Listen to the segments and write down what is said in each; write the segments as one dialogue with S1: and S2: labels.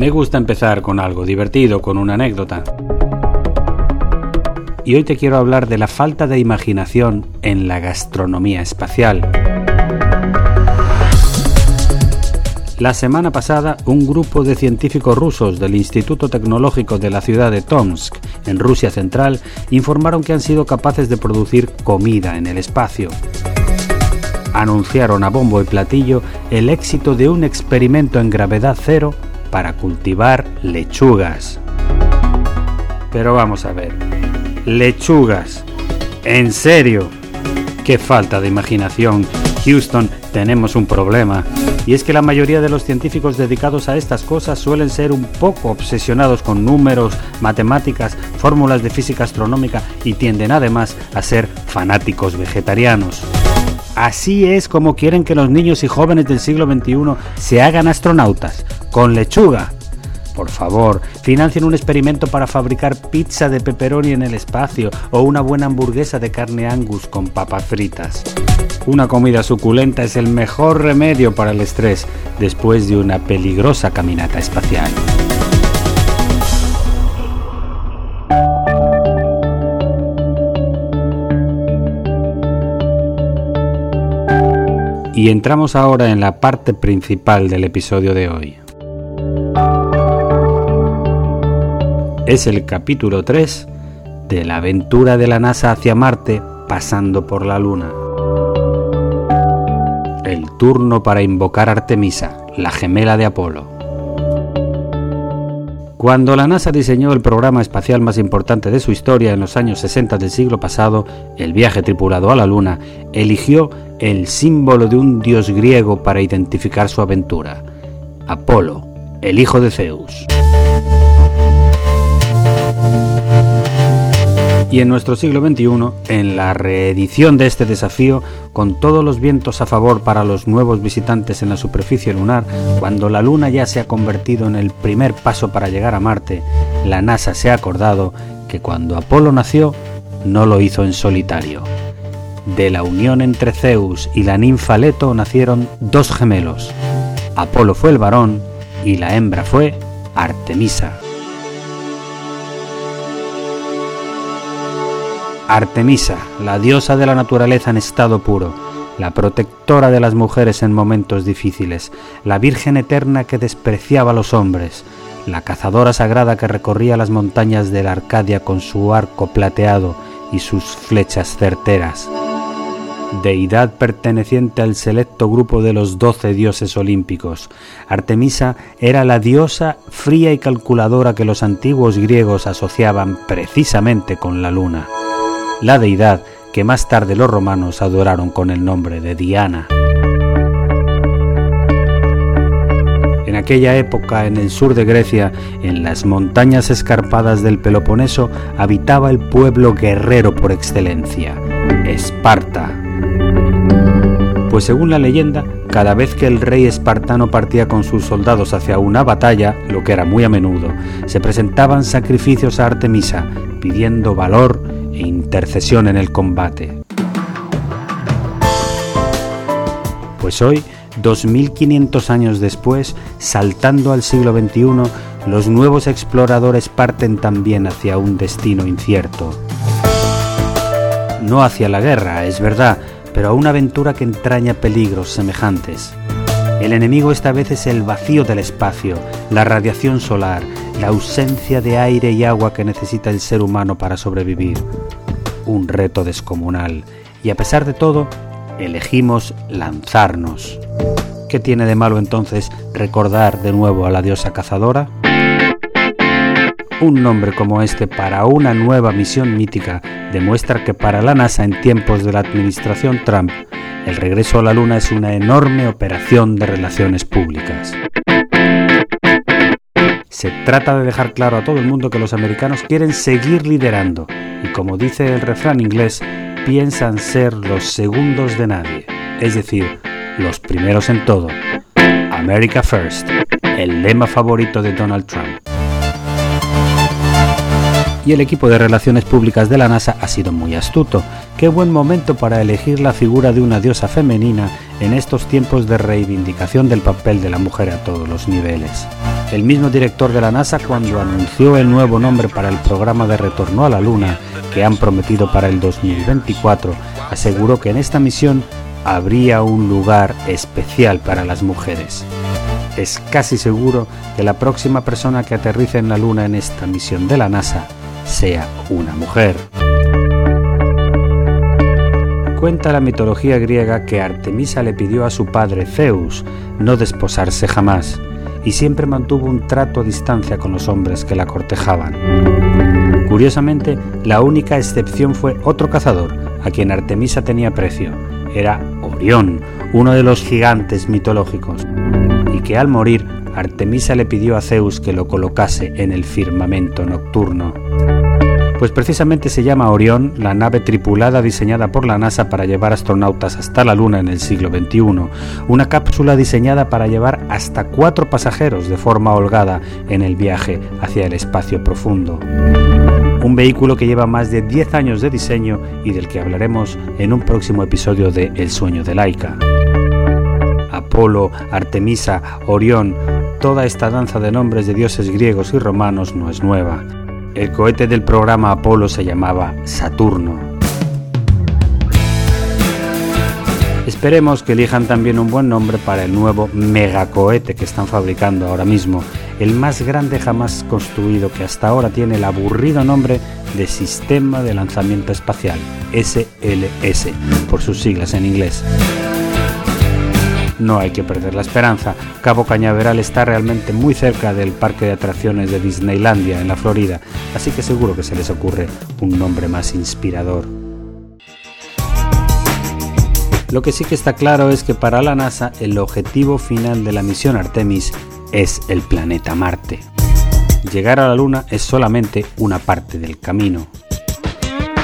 S1: Me gusta empezar con algo divertido, con una anécdota. Y hoy te quiero hablar de la falta de imaginación en la gastronomía espacial. La semana pasada, un grupo de científicos rusos del Instituto Tecnológico de la ciudad de Tomsk, en Rusia Central, informaron que han sido capaces de producir comida en el espacio. Anunciaron a bombo y platillo el éxito de un experimento en gravedad cero para cultivar lechugas. Pero vamos a ver, lechugas, ¿en serio? Qué falta de imaginación. Houston, tenemos un problema. Y es que la mayoría de los científicos dedicados a estas cosas suelen ser un poco obsesionados con números, matemáticas, fórmulas de física astronómica y tienden además a ser fanáticos vegetarianos. Así es como quieren que los niños y jóvenes del siglo XXI se hagan astronautas, con lechuga. Por favor, financien un experimento para fabricar pizza de pepperoni en el espacio o una buena hamburguesa de carne angus con papas fritas. Una comida suculenta es el mejor remedio para el estrés después de una peligrosa caminata espacial. Y entramos ahora en la parte principal del episodio de hoy. Es el capítulo 3 de la aventura de la NASA hacia Marte pasando por la Luna. El turno para invocar Artemisa, la gemela de Apolo. Cuando la NASA diseñó el programa espacial más importante de su historia en los años 60 del siglo pasado, el viaje tripulado a la Luna, eligió el símbolo de un dios griego para identificar su aventura, Apolo, el hijo de Zeus. Y en nuestro siglo XXI, en la reedición de este desafío, con todos los vientos a favor para los nuevos visitantes en la superficie lunar, cuando la Luna ya se ha convertido en el primer paso para llegar a Marte, la NASA se ha acordado que cuando Apolo nació, no lo hizo en solitario. De la unión entre Zeus y la ninfa Leto nacieron dos gemelos. Apolo fue el varón y la hembra fue Artemisa. Artemisa, la diosa de la naturaleza en estado puro, la protectora de las mujeres en momentos difíciles, la Virgen eterna que despreciaba a los hombres, la cazadora sagrada que recorría las montañas de la Arcadia con su arco plateado y sus flechas certeras. Deidad perteneciente al selecto grupo de los doce dioses olímpicos, Artemisa era la diosa fría y calculadora que los antiguos griegos asociaban precisamente con la luna la deidad que más tarde los romanos adoraron con el nombre de Diana. En aquella época, en el sur de Grecia, en las montañas escarpadas del Peloponeso, habitaba el pueblo guerrero por excelencia, Esparta. Pues según la leyenda, cada vez que el rey espartano partía con sus soldados hacia una batalla, lo que era muy a menudo, se presentaban sacrificios a Artemisa, pidiendo valor intercesión en el combate. Pues hoy, 2500 años después, saltando al siglo XXI, los nuevos exploradores parten también hacia un destino incierto. No hacia la guerra, es verdad, pero a una aventura que entraña peligros semejantes. El enemigo esta vez es el vacío del espacio, la radiación solar, la ausencia de aire y agua que necesita el ser humano para sobrevivir. Un reto descomunal. Y a pesar de todo, elegimos lanzarnos. ¿Qué tiene de malo entonces recordar de nuevo a la diosa cazadora? Un nombre como este para una nueva misión mítica demuestra que para la NASA en tiempos de la administración Trump, el regreso a la Luna es una enorme operación de relaciones públicas. Se trata de dejar claro a todo el mundo que los americanos quieren seguir liderando y como dice el refrán inglés, piensan ser los segundos de nadie, es decir, los primeros en todo. America First, el lema favorito de Donald Trump el equipo de relaciones públicas de la NASA ha sido muy astuto. Qué buen momento para elegir la figura de una diosa femenina en estos tiempos de reivindicación del papel de la mujer a todos los niveles. El mismo director de la NASA cuando anunció el nuevo nombre para el programa de retorno a la Luna que han prometido para el 2024, aseguró que en esta misión habría un lugar especial para las mujeres. Es casi seguro que la próxima persona que aterrice en la Luna en esta misión de la NASA sea una mujer. Cuenta la mitología griega que Artemisa le pidió a su padre Zeus no desposarse jamás y siempre mantuvo un trato a distancia con los hombres que la cortejaban. Curiosamente, la única excepción fue otro cazador, a quien Artemisa tenía precio. Era Orión, uno de los gigantes mitológicos, y que al morir Artemisa le pidió a Zeus que lo colocase en el firmamento nocturno. Pues precisamente se llama Orión, la nave tripulada diseñada por la NASA para llevar astronautas hasta la Luna en el siglo XXI, una cápsula diseñada para llevar hasta cuatro pasajeros de forma holgada en el viaje hacia el espacio profundo. Un vehículo que lleva más de 10 años de diseño y del que hablaremos en un próximo episodio de El sueño de Laika. Apolo, Artemisa, Orión, toda esta danza de nombres de dioses griegos y romanos no es nueva. El cohete del programa Apolo se llamaba Saturno. Esperemos que elijan también un buen nombre para el nuevo megacohete que están fabricando ahora mismo, el más grande jamás construido que hasta ahora tiene el aburrido nombre de Sistema de Lanzamiento Espacial, SLS, por sus siglas en inglés no hay que perder la esperanza. Cabo Cañaveral está realmente muy cerca del parque de atracciones de Disneylandia en la Florida, así que seguro que se les ocurre un nombre más inspirador. Lo que sí que está claro es que para la NASA el objetivo final de la misión Artemis es el planeta Marte. Llegar a la Luna es solamente una parte del camino.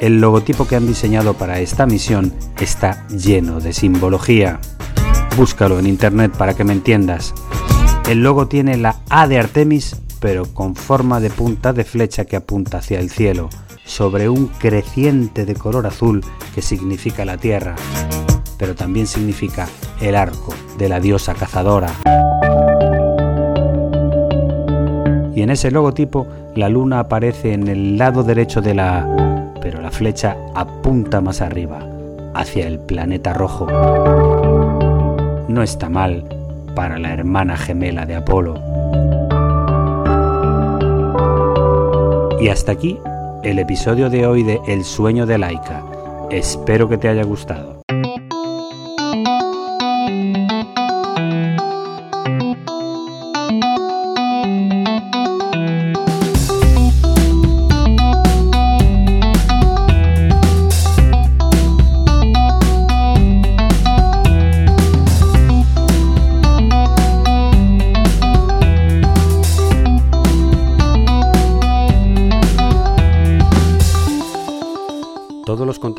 S1: El logotipo que han diseñado para esta misión está lleno de simbología. Búscalo en internet para que me entiendas. El logo tiene la A de Artemis, pero con forma de punta de flecha que apunta hacia el cielo, sobre un creciente de color azul que significa la tierra, pero también significa el arco de la diosa cazadora. Y en ese logotipo la luna aparece en el lado derecho de la A, pero la flecha apunta más arriba, hacia el planeta rojo no está mal para la hermana gemela de Apolo. Y hasta aquí el episodio de hoy de El sueño de Laika. Espero que te haya gustado.